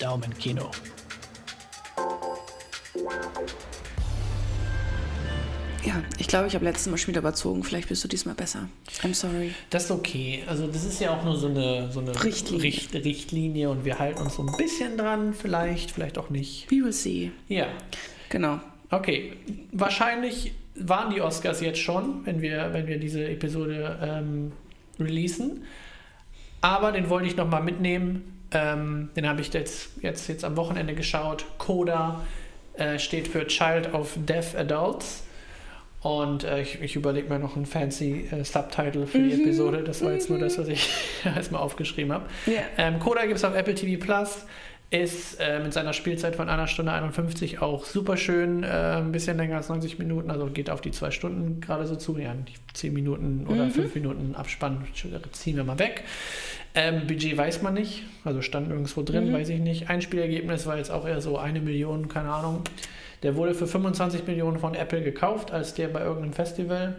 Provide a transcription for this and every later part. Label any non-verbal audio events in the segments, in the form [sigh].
Daumen Kino. Ja, ich glaube, ich habe letztes Mal schon wieder überzogen. Vielleicht bist du diesmal besser. I'm sorry. Das ist okay. Also das ist ja auch nur so eine, so eine Richtlinie. Richt Richtlinie und wir halten uns so ein bisschen dran, vielleicht, vielleicht auch nicht. We will see. Ja, Genau. okay. Wahrscheinlich waren die Oscars jetzt schon, wenn wir, wenn wir diese Episode ähm, releasen. Aber den wollte ich nochmal mitnehmen. Ähm, den habe ich jetzt, jetzt, jetzt am Wochenende geschaut. Coda äh, steht für Child of Deaf Adults. Und äh, ich, ich überlege mir noch einen fancy äh, Subtitle für die Episode. Das war jetzt nur das, was ich [laughs] erstmal aufgeschrieben habe. Ja. Ähm, Coda gibt es auf Apple TV Plus. Ist äh, mit seiner Spielzeit von einer Stunde 51 auch super schön. Äh, ein bisschen länger als 90 Minuten, also geht auf die zwei Stunden gerade so zu. Ja, die 10 Minuten oder 5 Minuten Abspann ziehen wir mal weg. Ähm, Budget weiß man nicht, also stand nirgendwo drin, weiß ich nicht. Einspielergebnis war jetzt auch eher so eine Million, keine Ahnung. Der wurde für 25 Millionen von Apple gekauft, als der bei irgendeinem Festival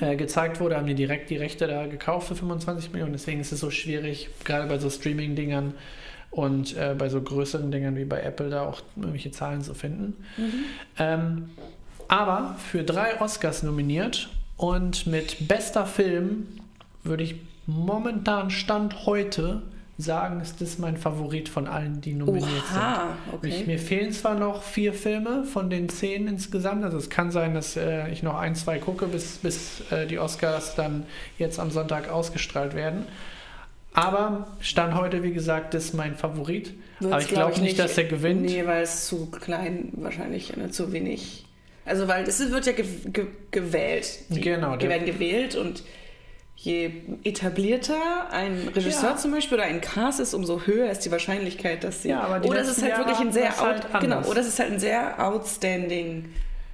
äh, gezeigt wurde, haben die direkt die Rechte da gekauft für 25 Millionen. Deswegen ist es so schwierig, gerade bei so Streaming-Dingern und äh, bei so größeren Dingern wie bei Apple da auch irgendwelche Zahlen zu finden. Ähm, aber für drei Oscars nominiert und mit bester Film würde ich momentan Stand heute sagen, ist das mein Favorit von allen, die nominiert Oha, sind. okay. Ich, mir fehlen zwar noch vier Filme von den zehn insgesamt, also es kann sein, dass äh, ich noch ein, zwei gucke, bis, bis äh, die Oscars dann jetzt am Sonntag ausgestrahlt werden. Aber Stand heute, wie gesagt, ist mein Favorit. Wird's, Aber ich glaub glaube nicht, dass er gewinnt. Nee, weil es zu klein wahrscheinlich, ne, zu wenig. Also, weil es wird ja ge ge gewählt. Die Genau, Die werden gewählt und je etablierter ein Regisseur Ja. zum Beispiel oder ein Cast ist, umso höher ist die Wahrscheinlichkeit, dass sie. Ja, aber die oder es ist halt wirklich ein sehr halt out, genau, anders. oder es ist halt ein sehr outstanding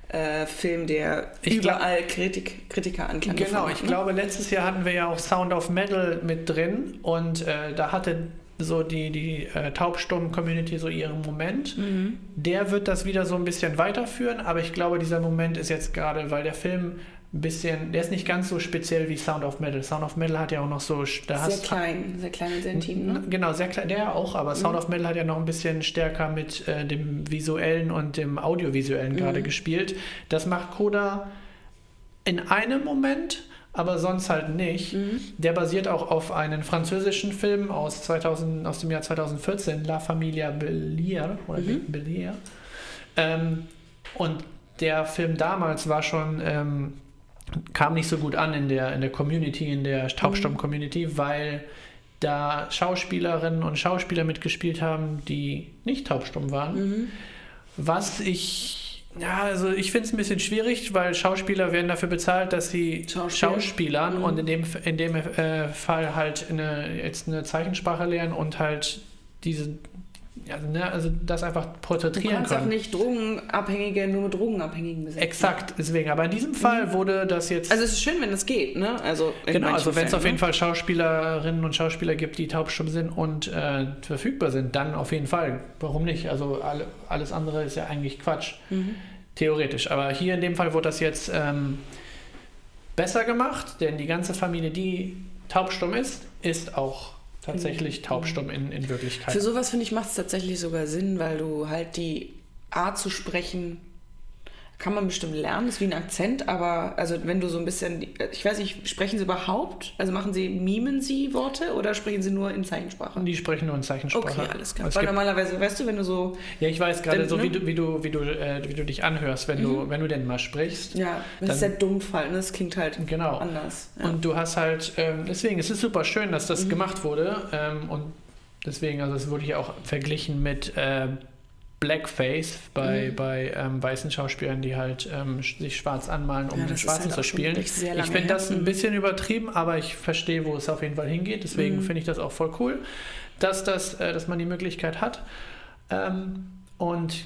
äh, Film, der Ich glaub- überall Kritik, Kritiker anklang Genau, ich ne? glaube, letztes Jahr hatten wir ja auch Sound of Metal mit drin und äh, da hatte so die, die äh, Taubstummen-Community so ihren Moment. Mhm. Der wird das wieder so ein bisschen weiterführen, aber ich glaube, dieser Moment ist jetzt gerade, weil der Film ein bisschen, der ist nicht ganz so speziell wie Sound of Metal. Sound of Metal hat ja auch noch so, Sehr hast klein, sehr klein und sehr intim, ne? Genau, sehr klein, der auch, aber Sound Mhm. of Metal hat ja noch ein bisschen stärker mit äh, dem visuellen und dem audiovisuellen Mhm. gerade gespielt. Das macht Coda in einem Moment, aber sonst halt nicht. Mhm. Der basiert auch auf einem französischen Film aus, 2000, aus dem Jahr 2014, La Familia Bellier oder Mhm. Bellier. Ähm, und der Film damals war schon, ähm, kam nicht so gut an in der, in der Community, in der Taubstumm-Community, weil da Schauspielerinnen und Schauspieler mitgespielt haben, die nicht taubstumm waren. Mhm. Was ich, ja, also ich finde es ein bisschen schwierig, weil Schauspieler werden dafür bezahlt, dass sie Schauspiel. Schauspielern Mhm. und in dem, in dem äh, Fall halt eine, jetzt eine Zeichensprache lernen und halt diese, also, ne, also das einfach Du porträtieren kannst auch können. nicht Drogenabhängige nur mit Drogenabhängigen besetzen. Exakt, deswegen. Aber in diesem Fall wurde das jetzt. Mhm. Also es ist schön, wenn das geht, ne? Also Genau, also wenn es auf jeden ne? Fall Schauspielerinnen und Schauspieler gibt, die taubstumm sind und äh, verfügbar sind, dann auf jeden Fall. Warum nicht? Also alle, alles andere ist ja eigentlich Quatsch. Mhm. Theoretisch. Aber hier in dem Fall wurde das jetzt ähm, besser gemacht, denn die ganze Familie, die taubstumm ist, ist auch tatsächlich taubstumm in, in Wirklichkeit. Für sowas finde ich macht es tatsächlich sogar Sinn, weil du halt die Art zu sprechen kann man bestimmt lernen, ist wie ein Akzent, aber also wenn du so ein bisschen, ich weiß nicht, sprechen sie überhaupt? Also machen sie, mimen sie Worte oder sprechen sie nur in Zeichensprache? die sprechen nur in Zeichensprache. Okay, alles klar. Weil normalerweise, weißt du, wenn du so, ja, ich weiß gerade so, wie ne? du, wie du, wie du, äh, wie du dich anhörst, wenn du, wenn du denn mal sprichst. ja, das ist Dann- sehr dumpf halt, ne? das klingt halt Genau. anders. Ja. Und du hast halt, ähm, deswegen, es ist super schön, dass Mhm. das gemacht wurde. Ähm, und deswegen, also es wurde hier auch verglichen mit äh, Blackface bei, Mhm. bei ähm, weißen Schauspielern, die halt ähm, sich schwarz anmalen, um Ja, den Schwarzen halt zu spielen. Ich finde das ein Mhm. bisschen übertrieben, aber ich verstehe, wo es auf jeden Fall hingeht. Deswegen Mhm. finde ich das auch voll cool, dass, das, äh, dass man die Möglichkeit hat. Ähm, und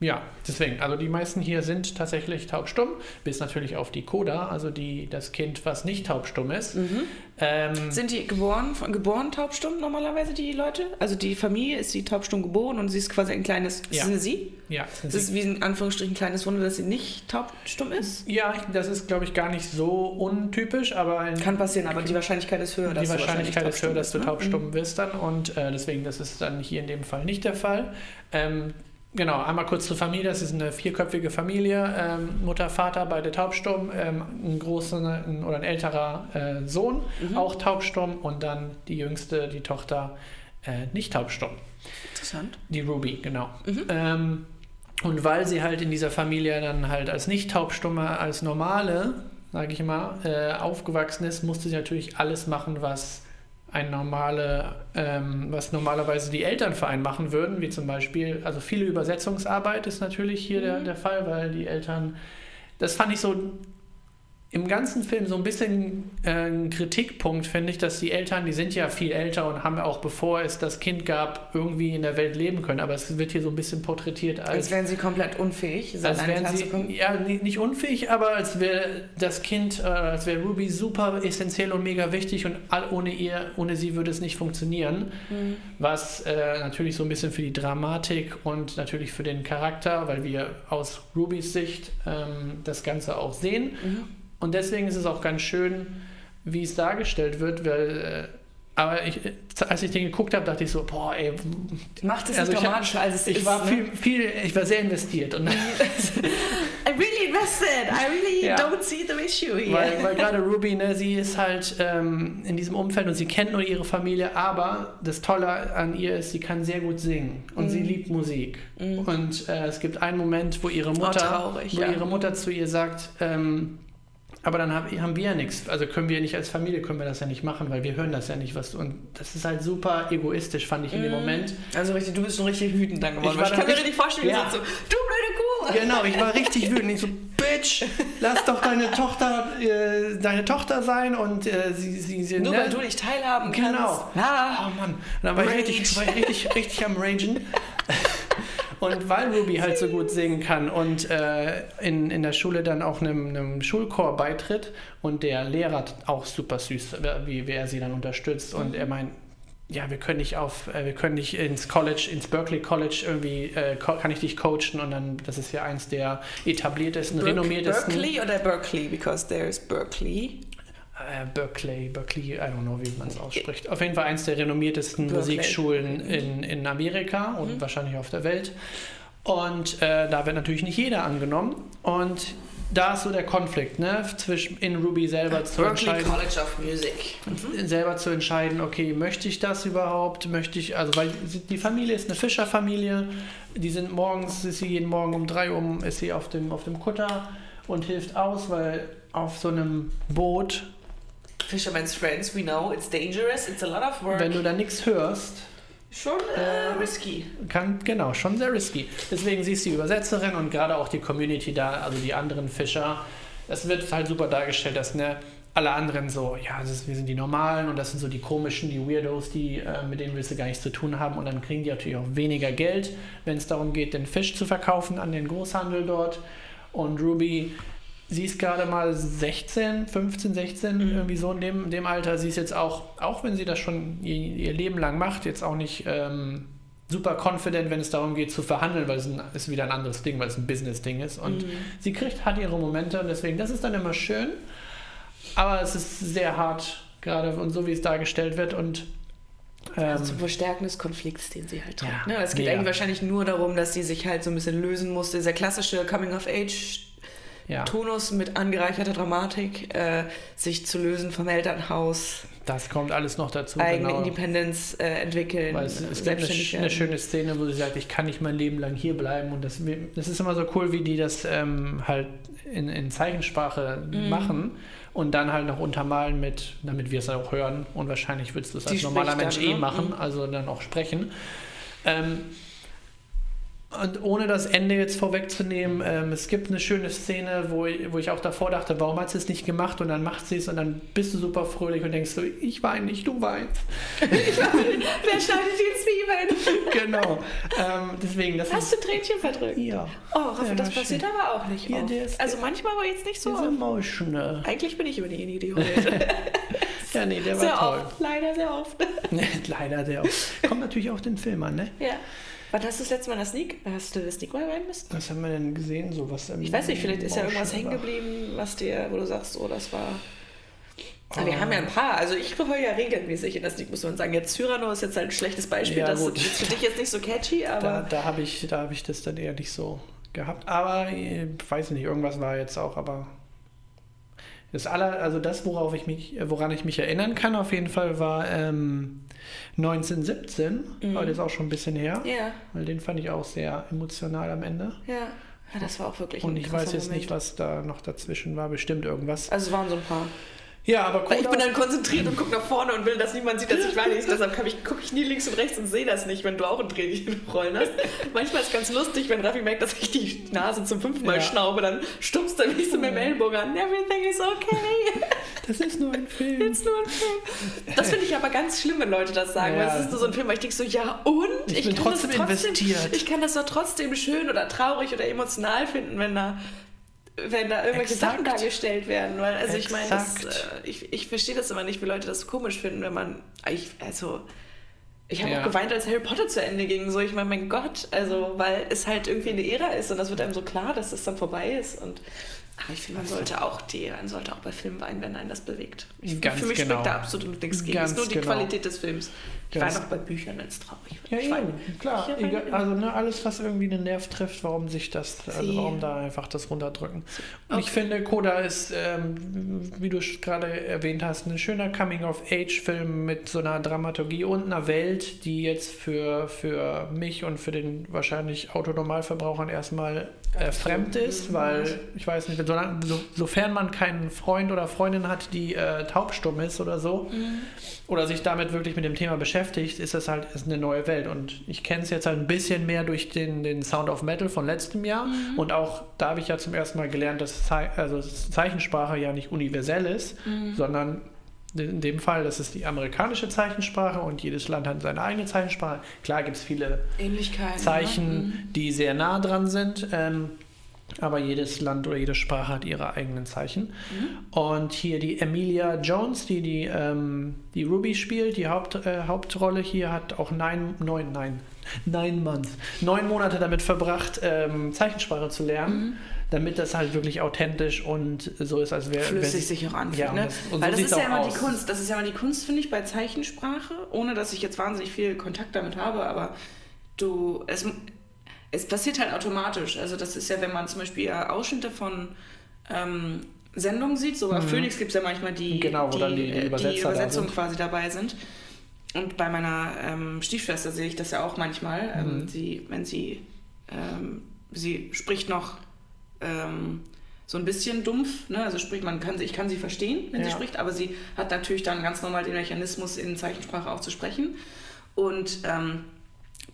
Ja, deswegen, also die meisten hier sind tatsächlich taubstumm, bis natürlich auf die Coda, also die, das Kind, was nicht taubstumm ist. Mhm. Ähm, Sind die geboren, geboren taubstumm normalerweise, die Leute? Also die Familie ist die taubstumm geboren und sie ist quasi ein kleines. Ja. Sind sie? ja, sind Es ist wie in Anführungsstrichen ein kleines Wunder, dass sie nicht taubstumm ist. ja, das ist, glaube ich, gar nicht so untypisch, aber in, Kann passieren, aber die Wahrscheinlichkeit ist höher, dass die du Wahrscheinlichkeit ist höher, dass du bist, ne? taubstumm bist dann und äh, deswegen, das ist dann hier in dem Fall nicht der Fall. Ähm, genau, einmal kurz zur Familie. Das ist eine vierköpfige Familie. Ähm, Mutter, Vater, beide taubstumm. Ähm, ein großer ein, oder ein älterer äh, Sohn, Mhm. auch taubstumm. Und dann die jüngste, die Tochter, äh, nicht taubstumm. Interessant. Die Ruby, genau. Mhm. Ähm, und weil sie halt in dieser Familie dann halt als nicht taubstumme, als normale, sage ich mal, äh, aufgewachsen ist, musste sie natürlich alles machen, was ein normale, ähm, was normalerweise die Elternverein machen würden, wie zum Beispiel, also viele Übersetzungsarbeit ist natürlich hier der, der Fall, weil die Eltern, das fand ich so im ganzen Film so ein bisschen äh, ein Kritikpunkt, finde ich, dass die Eltern, die sind ja viel älter und haben auch, bevor es das Kind gab, irgendwie in der Welt leben können. Aber es wird hier so ein bisschen porträtiert als, Als wären sie komplett unfähig, als wären sie, ja, ni- nicht unfähig, aber als wäre das Kind, äh, als wäre Ruby super essentiell und mega wichtig und all, ohne ihr, ohne sie würde es nicht funktionieren. Mhm. Was äh, natürlich so ein bisschen für die Dramatik und natürlich für den Charakter, weil wir aus Rubys Sicht ähm, das Ganze auch sehen. Mhm. Und deswegen ist es auch ganz schön, wie es dargestellt wird, weil. Äh, aber ich, als ich den geguckt habe, dachte ich so, boah, ey, Macht es Also nicht dramatischer, als es ich ist. war ne? viel, viel, ich war sehr investiert. Und [laughs] I really invested. I really Ja. don't see the issue here. Weil, weil gerade Ruby, ne, sie ist halt ähm, in diesem Umfeld und sie kennt nur ihre Familie, aber das Tolle an ihr ist, sie kann sehr gut singen und sie Mhm. liebt Musik. Mhm. Und äh, es gibt einen Moment, wo ihre Mutter, traurig, wo ja. ihre Mutter zu ihr sagt, ähm, aber dann hab, haben wir ja nichts, also können wir nicht als Familie können wir das ja nicht machen, weil wir hören das ja nicht was und das ist halt super egoistisch, fand ich in dem Mhm. Moment. Also richtig, du bist schon richtig wütend dann geworden. Ich war Ich, kann mir richtig vorstellen, ja. so, du blöde Kuh. Genau, ich war richtig wütend. Ich so, Bitch, lass doch deine Tochter äh, deine Tochter sein und äh, sie, sie, sie Nur ne? weil du nicht teilhaben kannst. Genau. Ja. Oh Mann. Dann war ich richtig, war ich richtig, richtig am Ragen. [laughs] Und weil Ruby halt so gut singen kann und äh, in, in der Schule dann auch einem, einem Schulchor beitritt und der Lehrer auch super süß, wie, wie er sie dann unterstützt und er meint, ja, wir können nicht auf, äh, wir können nicht ins College, ins Berkeley College irgendwie, äh, kann ich dich coachen und dann, das ist ja eins der etabliertesten, Berk- renommiertesten. Berkeley oder Berkeley? Because there's Berkeley. Äh, Berkeley, Berkeley, I don't know, wie man es ausspricht. Auf jeden Fall eins der renommiertesten Berkeley. Musikschulen in, in Amerika und Mhm. wahrscheinlich auf der Welt. Und äh, da wird natürlich nicht jeder angenommen. Und da ist so der Konflikt, ne, zwischen in Ruby selber zu Berkeley entscheiden. College of Music. Selber zu entscheiden, okay, möchte ich das überhaupt? Möchte ich, also weil die Familie ist eine Fischerfamilie, die sind morgens, ist sie jeden Morgen um drei Uhr ist sie auf dem, auf dem Kutter und hilft aus, weil auf so einem Boot Fisherman's Friends, we know it's dangerous, it's a lot of work. Wenn du da nichts hörst, Schon äh, risky. kann, genau, schon sehr risky. Deswegen siehst du die Übersetzerin und gerade auch die Community da, also die anderen Fischer. Es wird halt super dargestellt, dass ne, alle anderen so, ja, ist, wir sind die Normalen und das sind so die komischen, die Weirdos, die, äh, mit denen willst du gar nichts zu tun haben. Und dann kriegen die natürlich auch weniger Geld, wenn es darum geht, den Fisch zu verkaufen an den Großhandel dort. Und Ruby, sie ist gerade mal 16, 15, 16, Mhm. irgendwie so in dem, dem Alter. Sie ist jetzt auch, auch wenn sie das schon ihr, ihr Leben lang macht, jetzt auch nicht ähm, super confident, wenn es darum geht zu verhandeln, weil es ein, ist wieder ein anderes Ding, weil es ein Business-Ding ist. Und Mhm. sie kriegt, hat ihre Momente und deswegen, das ist dann immer schön. Aber es ist sehr hart, gerade und so wie es dargestellt wird. Und ähm, Also zum Verstärken des Konflikts, den sie halt trägt. Ja, ne? Es geht mega. eigentlich wahrscheinlich nur darum, dass sie sich halt so ein bisschen lösen muss. Dieser klassische Coming-of-Age-Tonus ja, mit angereicherter Dramatik, äh, sich zu lösen vom Elternhaus, das kommt alles noch dazu. eigene genau. Independence äh, entwickeln, Weil es, es gibt eine, eine schöne Szene, wo sie sagt, ich kann nicht mein Leben lang hier bleiben. Und das, das ist immer so cool, wie die das ähm, halt in, in Zeichensprache Mhm. machen und dann halt noch untermalen mit, damit wir es auch hören. Und wahrscheinlich würdest du es Die als normaler Mensch dann, eh ne? machen, Mhm. also dann auch sprechen. Ähm, Und ohne das Ende jetzt vorwegzunehmen, ähm, es gibt eine schöne Szene, wo ich, wo ich auch davor dachte, warum hat sie es nicht gemacht? Und dann macht sie es und dann bist du super fröhlich und denkst so, ich weine nicht, du weinst. Wer schneidet die Zwiebeln? genau. Ähm, deswegen, das Hast du Tränchen verdrückt? Ja. Oh, Raffi, Ja, das schön. passiert aber auch nicht Ja, oft. ist- Also manchmal aber jetzt nicht so Diese oft. emotional. Eigentlich bin ich über die die heult. [laughs] Ja, nee, der war Sehr toll. oft, leider sehr oft. [laughs] Leider der auch. Kommt natürlich auch den Film an, ne? ja. Wann hast du das letzte Mal das Sneak? Hast du das Sneak mal rein müssen? Was haben wir denn gesehen? So was Ich weiß nicht, vielleicht ist ja irgendwas hängen geblieben, was dir, wo du sagst, oh, das war. Aber Ah. wir haben ja ein paar. Also ich heule ja regelmäßig in das Sneak, muss man sagen. Jetzt Cyrano ist jetzt halt ein schlechtes Beispiel. Ja, das gut. ist für dich jetzt nicht so catchy, Da, aber. da habe ich, da hab ich das dann eher nicht so gehabt. Aber äh, weiß nicht, irgendwas war jetzt auch, aber. Das aller, also das, worauf ich mich, woran ich mich erinnern kann, auf jeden Fall war ähm, 1917, Mhm. aber das ist auch schon ein bisschen her, Ja, weil den fand ich auch sehr emotional am Ende. ja. Ja, das war auch wirklich Und ich weiß jetzt Moment. nicht, was da noch dazwischen war, bestimmt irgendwas. Also es waren so ein paar. Ja, aber Weil ich bin dann konzentriert und gucke nach vorne und will, dass niemand sieht, dass ich weine. Deshalb gucke ich nie links und rechts und sehe das nicht, wenn du auch ein Tränchen [laughs] rollen hast. Manchmal ist es ganz lustig, wenn Raffi merkt, dass ich die Nase zum fünften Mal Ja. schnaube, dann stupst er mich so mit dem Ellbogen an. Everything is okay. das ist nur ein Film. Jetzt nur ein Film. Das finde ich aber ganz schlimm, wenn Leute das sagen. Ja. Weil es ist nur so ein Film, weil ich denke so, ja und? Ich bin kann trotzdem das investiert. Ich kann das doch trotzdem schön oder traurig oder emotional finden, wenn da wenn da irgendwelche Exakt. Sachen dargestellt werden. Weil, also ich meine, das, Exakt. äh, ich, ich verstehe das immer nicht, wie Leute das komisch finden, wenn man. Ich, also. Ich habe Ja. auch geweint, als Harry Potter zu Ende ging. So, ich meine, mein Gott, also, weil es halt irgendwie eine Ära ist und das wird einem so klar, dass das dann vorbei ist. Und aber ich finde, man sollte auch die, man sollte auch bei Filmen weinen, wenn einen das bewegt. Ich, Ganz für mich genau. spricht da absolut nichts gegen. Es ist nur die genau. Qualität des Films. Ich Ganz- weine auch bei Büchern, wenn es traurig wird. Ja, ich weine. klar. Ich Egal, also ne, alles, was irgendwie den Nerv trifft, warum sich das, also warum da einfach das runterdrücken. Und ich Okay. finde, Coda ist, ähm, wie du gerade erwähnt hast, ein schöner Coming-of-Age-Film mit so einer Dramaturgie und einer Welt, die jetzt für, für mich und für den wahrscheinlich Autonormalverbrauchern erstmal äh, fremd ist, weil ich weiß nicht, solange, so, sofern man keinen Freund oder Freundin hat, die äh, taubstumm ist oder so, oder sich damit wirklich mit dem Thema beschäftigt, ist das halt ist eine neue Welt. Und ich kenne es jetzt halt ein bisschen mehr durch den, den Sound of Metal von letztem Jahr. Und auch da habe ich ja zum ersten Mal gelernt, dass Zei also Zeichensprache ja nicht universell ist, sondern in dem Fall, das ist die amerikanische Zeichensprache und jedes Land hat seine eigene Zeichensprache. Klar gibt es viele Ähnlichkeiten. Zeichen, Ne? die sehr nah dran sind. Ähm, aber jedes Land oder jede Sprache hat ihre eigenen Zeichen. Und hier die Emilia Jones, die die, ähm, die Ruby spielt, die Haupt, äh, Hauptrolle hier, hat auch neun, neun, nein, [laughs] nine months, neun Monate damit verbracht, ähm, Zeichensprache zu lernen, damit das halt wirklich authentisch und so ist, als wäre flüssig sich auch anfühlt. Ja, ne? das- und so Weil das ist ja immer aus. die Kunst. Das ist ja immer die Kunst, finde ich, bei Zeichensprache, ohne dass ich jetzt wahnsinnig viel Kontakt damit habe, aber du, es, es passiert halt automatisch. Also das ist ja, wenn man zum Beispiel Ausschnitte von ähm, Sendungen sieht, so bei Phoenix gibt es ja manchmal die, Mhm. Genau, dann die- die äh, da Übersetzungen sind. quasi dabei sind. Und bei meiner ähm, Stiefschwester sehe ich das ja auch manchmal. Ähm, Mhm. sie, wenn sie, ähm, sie spricht noch ähm, so ein bisschen dumpf, ne? also sprich, man kann sie, ich kann sie verstehen, wenn sie Ja. spricht, aber sie hat natürlich dann ganz normal den Mechanismus in Zeichensprache auch zu sprechen. Und ähm,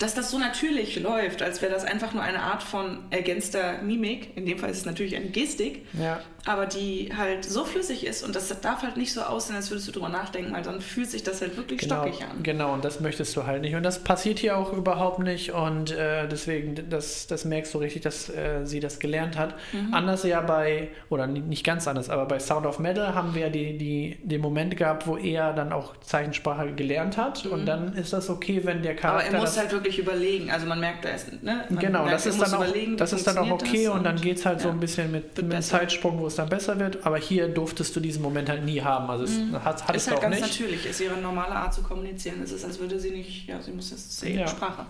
dass das so natürlich läuft, als wäre das einfach nur eine Art von ergänzter Mimik, in dem Fall ist es natürlich eine Gestik, Ja, aber die halt so flüssig ist und das darf halt nicht so aussehen, als würdest du drüber nachdenken, weil dann fühlt sich das halt wirklich genau, stockig an. genau, und das möchtest du halt nicht. Und das passiert hier auch überhaupt nicht. Und äh, deswegen, das, das merkst du richtig, dass äh, sie das gelernt hat. Mhm. Anders ja bei, oder ni- nicht ganz anders, aber bei Sound of Metal haben wir die, die, den Moment gehabt, wo er dann auch Zeichensprache gelernt hat. Und dann ist das okay, wenn der Mhm. Aber Charakter. er muss halt wirklich überlegen, also man merkt, er ist, ne? Man Genau, merkt, das ist, dann auch, das ist dann auch okay das und dann geht es halt so ja. ein bisschen mit, mit. Zeitsprung, wo es dann besser wird. Aber hier durftest du diesen Moment halt nie haben. Also es hat, hat ist es halt auch ganz nicht. natürlich, ist ihre normale Art zu kommunizieren. Es ist, als würde sie nicht, ja, sie muss das sehen, Ja. Sprache.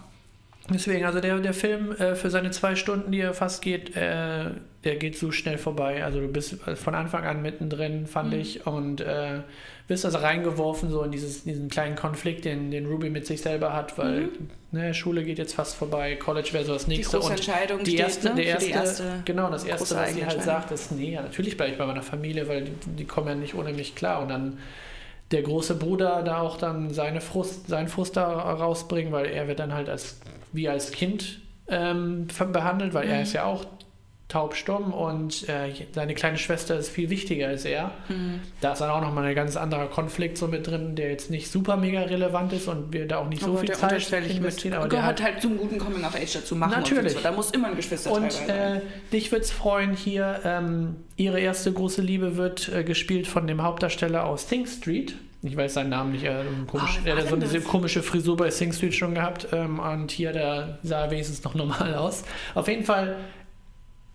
Deswegen, also der, der Film äh, für seine zwei Stunden, die er fast geht, äh, der geht so schnell vorbei. Also du bist von Anfang an mittendrin, fand Mhm. ich, und äh, bist also reingeworfen so in dieses, diesen kleinen Konflikt, den, den Ruby mit sich selber hat, weil ne, Schule geht jetzt fast vorbei, College wäre so das nächste. große und Entscheidung die steht, erste, ne, erste, die erste genau, das erste, was sie halt sagt, ist, nee, ja, natürlich bleibe ich bei meiner Familie, weil die, die kommen ja nicht ohne mich klar. Und dann der große Bruder da auch dann seine Frust, seinen Frust da rausbringen, weil er wird dann halt als wie als Kind ähm, behandelt, weil Mhm. er ist ja auch taubstumm und äh, seine kleine Schwester ist viel wichtiger als er. Mhm. Da ist dann auch nochmal ein ganz anderer Konflikt so mit drin, der jetzt nicht super mega relevant ist und wir da auch nicht so aber viel der Zeit investieren. Aber der gehört hat, halt zum guten Coming of Age dazu machen. Natürlich. So. Da muss immer ein Geschwisterteil und äh, dich es freuen hier, ähm, ihre erste große Liebe wird äh, gespielt von dem Hauptdarsteller aus Sing Street. Ich weiß seinen Namen nicht, er, komisch, Ah, wer er hat so das? komische Frisur bei Sing Street schon gehabt ähm, und hier der sah er wenigstens noch normal aus. Auf jeden Fall,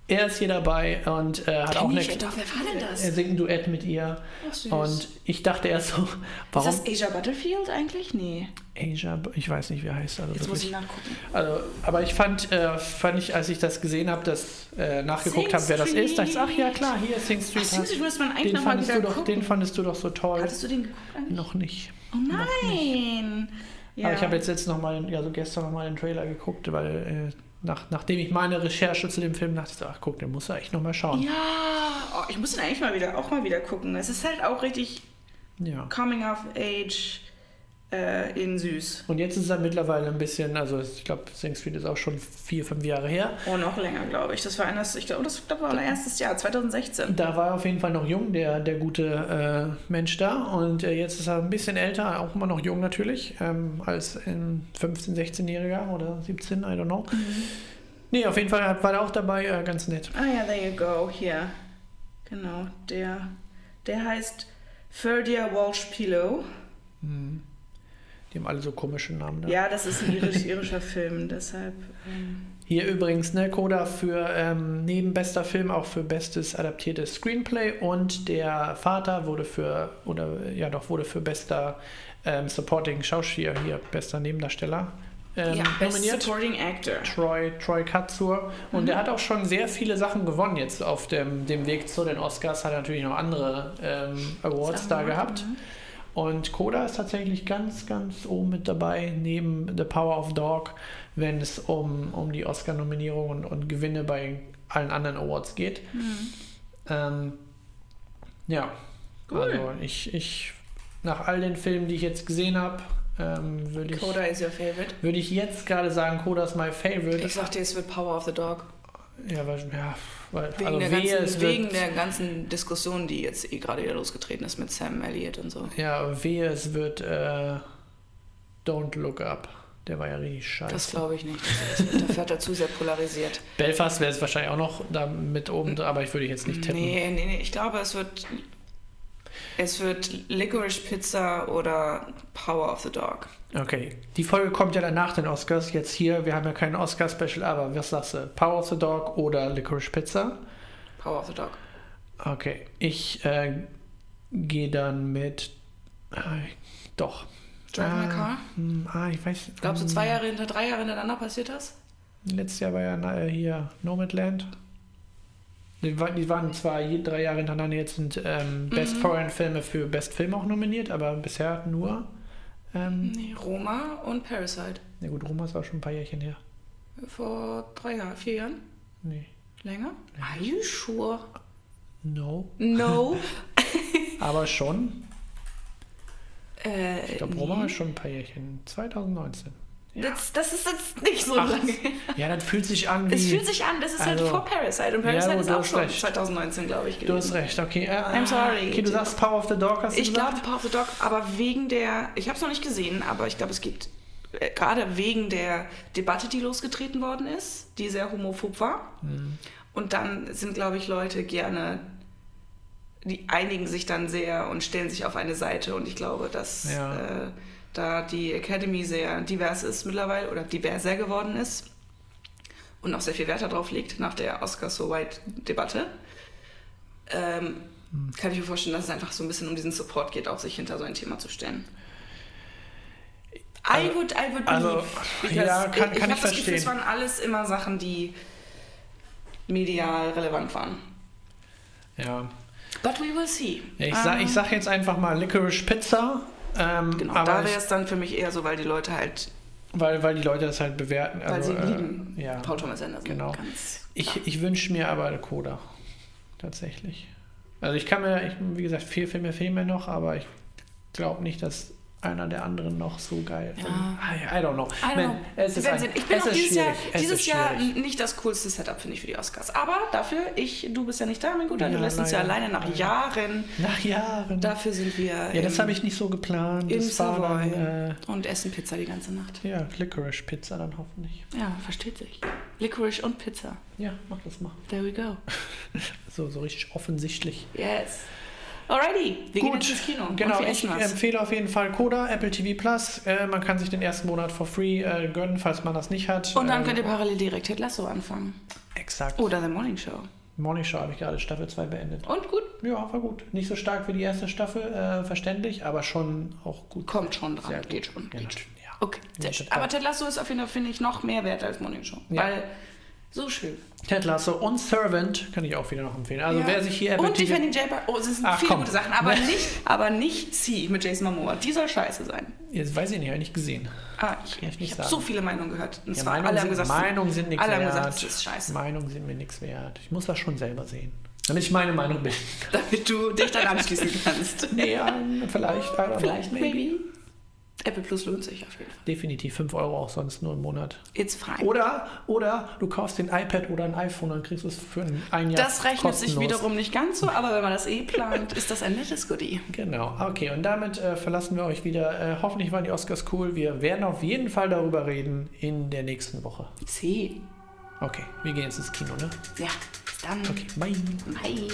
er ist hier dabei und äh, hat Kenn auch eine, ich, doch, wer war denn das? er singt ein Duett mit ihr Ach, süß. und ich dachte erst so, warum Ist das Asia Butterfield eigentlich? Nee. Asia, ich weiß nicht, wie er heißt. Also Jetzt muss wirklich. ich nachgucken. Also, aber ich fand, äh, fand ich, als ich das gesehen habe, das äh, nachgeguckt Sing habe, wer das Street. ist, dachte ich, ach ja klar, hier ist Sing Street. Ach, süß, ich muss man eigentlich den, fandest du doch, den fandest du doch so toll. Hattest du den geguckt eigentlich? Noch nicht. Oh nein! Ja. Aber ich habe jetzt, jetzt noch mal, ja, so gestern nochmal den Trailer geguckt, weil äh, nach, nachdem ich meine Recherche zu dem Film dachte, ich so, ach guck, den muss er echt nochmal schauen. Ja, oh, ich muss den eigentlich mal wieder, auch mal wieder gucken. Es ist halt auch richtig Ja. Coming of Age äh, in süß. Und jetzt ist er mittlerweile ein bisschen, also ich glaube, Sing Street ist auch schon vier, fünf Jahre her. Oh, noch länger, glaube ich. Das war eines, ich glaube, das, war mein erstes Jahr, 2016. Da war er auf jeden Fall noch jung, der, der gute äh, Mensch da. Und äh, jetzt ist er ein bisschen älter, auch immer noch jung natürlich, ähm, als ein 15-, 16-Jähriger oder 17, I don't know. Nee, auf jeden Fall war er auch dabei, äh, ganz nett. Ah ja, there you go, hier. Genau, der, der heißt Ferdia Walsh Pillow. Die haben alle so komische Namen da. Ja, das ist ein irisch, irischer Film, deshalb. Ähm, Hier übrigens, ne, Coda für ähm, neben bester Film auch für bestes adaptiertes Screenplay und der Vater wurde für, oder ja doch, wurde für bester ähm, Supporting Schauspieler hier, bester Nebendarsteller ähm, ja, Best nominiert. Supporting Actor. Troy, Troy Katzur. Und Mhm. der hat auch schon sehr viele Sachen gewonnen jetzt auf dem, dem Weg zu den Oscars. Hat er natürlich noch andere ähm, Awards da gehabt. mhm. Und Coda ist tatsächlich ganz, ganz oben mit dabei, neben The Power of Dog, wenn es um, um die Oscar-Nominierung und, und Gewinne bei allen anderen Awards geht. Mhm. Ähm, ja, Cool. also ich, ich, nach all den Filmen, die ich jetzt gesehen habe, ähm, würde ich, Coda is your favorite. würde ich jetzt gerade sagen, Coda ist my favorite. Ich sag dir, es wird Power of the Dog. Ja, weil, ja, weil Wegen, also der, wehe, ganzen, es wird, wegen der ganzen Diskussion, die jetzt eh gerade wieder losgetreten ist mit Sam Elliott und so. ja, wehe, es wird äh, Don't Look Up. Der war ja richtig scheiße. Das glaube ich nicht. Dafür hat er zu sehr polarisiert. Belfast wäre es wahrscheinlich auch noch da mit oben, aber ich würde jetzt nicht tippen. Nee, nee, nee. Ich glaube, es wird. Es wird Licorice Pizza oder Power of the Dog. Okay, die Folge kommt ja dann nach den Oscars. Jetzt hier, wir haben ja kein Oscar-Special, aber was sagst du? Power of the Dog oder Licorice Pizza? Power of the Dog. Okay, ich äh, gehe dann mit. Äh, doch. Drive My Ah, Car? hm, Ah, ich weiß. Glaubst du, hm, zwei Jahre hinter, drei Jahre hintereinander passiert das? Letztes Jahr war ja äh, hier Nomadland. Die, wa- die waren zwar je, drei Jahre hintereinander, jetzt sind ähm, Best Mhm. Foreign Filme für Best Film auch nominiert, aber bisher nur. Ähm, Nee, Roma und Parasite. Na gut, Roma ist auch schon ein paar Jährchen her. Vor drei Jahren, vier Jahren? Nee. Länger? Are you sure? No. No. [laughs] Aber schon. äh, Ich glaube, nee. Roma ist schon ein paar Jährchen. 2019. Ja. Das, das ist jetzt nicht so Ach, lange. ja, das fühlt sich an wie. Es fühlt sich an, das ist halt Also- vor Parasite. Und Ja, Parasite du- ist du auch schon recht. 2019, glaube ich, du gewesen. hast recht, okay. Äh, I'm sorry. Okay, du sagst Power of the Dog, hast du Ich glaube Power of the Dog, aber wegen der, ich habe es noch nicht gesehen, aber ich glaube, es geht äh, gerade wegen der Debatte, die losgetreten worden ist, die sehr homophob war. Hm. Und dann sind, glaube ich, Leute gerne, die einigen sich dann sehr und stellen sich auf eine Seite. Und ich glaube, dass Ja. äh, da die Academy sehr divers ist mittlerweile oder diverser geworden ist und auch sehr viel Wert darauf legt nach der Oscar So White-Debatte. Ähm, Hm. Kann ich mir vorstellen, dass es einfach so ein bisschen um diesen Support geht, auch sich hinter so ein Thema zu stellen. I Also- would, I would also, believe. ja, kann- ich, kann ich ich habe das Gefühl, verstehen. es waren alles immer Sachen, die medial relevant waren. Ja. But we will see. ja ich, sag, Ähm, ich sag jetzt einfach mal Licorice Pizza. Ähm, Genau, da wäre es dann für mich eher so, weil die Leute halt, weil, weil die Leute das halt bewerten. weil also, sie äh, lieben Ja. Paul Thomas Anderson. genau. Ganz Ich, ich wünsche mir aber Coda. Tatsächlich. Also ich kann mir, ich, wie gesagt, viel Filme fehlen mir noch, aber ich glaube nicht, dass einer der anderen noch so geil. Ja. I, I don't know. I don't Man, know. Es ist ein. Ich bin es dieses Jahr, dieses Jahr nicht das coolste Setup, finde ich, für die Oscars. Aber dafür, ich, du bist ja nicht da, mein Guter. du Ja, lässt uns ja alleine nach Jahren. Nach Jahren. Dafür sind wir ja, das habe ich nicht so geplant. im Savoy äh, und essen Pizza die ganze Nacht. ja, Licorice Pizza dann hoffentlich. Ja, versteht sich. Licorice und Pizza. Ja, mach das mal. There we go. [laughs] So, so richtig offensichtlich. Yes. Alrighty, wir gehen jetzt ins Kino. Genau, ich was. empfehle auf jeden Fall Coda, Apple TV Plus. Äh, man kann sich den ersten Monat for free äh, gönnen, falls man das nicht hat. Und dann ähm, könnt ihr parallel direkt Ted Lasso anfangen. Exakt. Oder The Morning Show. Morning Show habe ich gerade Staffel 2 beendet. Und gut, Ja, war gut. Nicht so stark wie die erste Staffel, äh, verständlich, aber schon auch gut. kommt schon dran. Gut. Geht schon. Ja, Geht schon. ja. Okay, sehr schön. Aber Ted Lasso ist auf jeden Fall, finde ich, noch mehr wert als Morning Show. Ja. Weil so schön. Ted Lasso und Servant kann ich auch wieder noch empfehlen. Also Ja. wer sich hier Apple Und Tiffany J. Oh, es sind Ach, viele komm. gute Sachen, aber [laughs] nicht, aber nicht Sie mit Jason Momoa. Die soll scheiße sein. Jetzt weiß ich nicht, habe ich nicht gesehen. Ah, ich, ich ich habe so viele Meinungen gehört. Und Ja, zwar Meinungen alle haben sind, gesagt, Meinungen sind nichts alle haben wert. gesagt, es ist scheiße. Meinungen sind mir nichts wert. Ich muss das schon selber sehen. Damit ich meine Meinung bin. [laughs] Damit du dich dann anschließen kannst. nee, [laughs] ja, vielleicht. Vielleicht, maybe. Apple Plus lohnt sich auf jeden Fall. Definitiv 5 Euro auch sonst nur im Monat. It's fine. Oder, oder du kaufst den iPad oder ein iPhone, dann kriegst du es für ein, Jahr das rechnet sich kostenlos. wiederum nicht ganz so, aber wenn man das eh plant, ist das ein nettes Goodie. Genau, okay, und damit äh, verlassen wir euch wieder. Äh, hoffentlich waren die Oscars cool. Wir werden auf jeden Fall darüber reden in der nächsten Woche. See. Okay, wir gehen jetzt ins Kino, ne? Ja, bis dann. Okay, bye. Bye.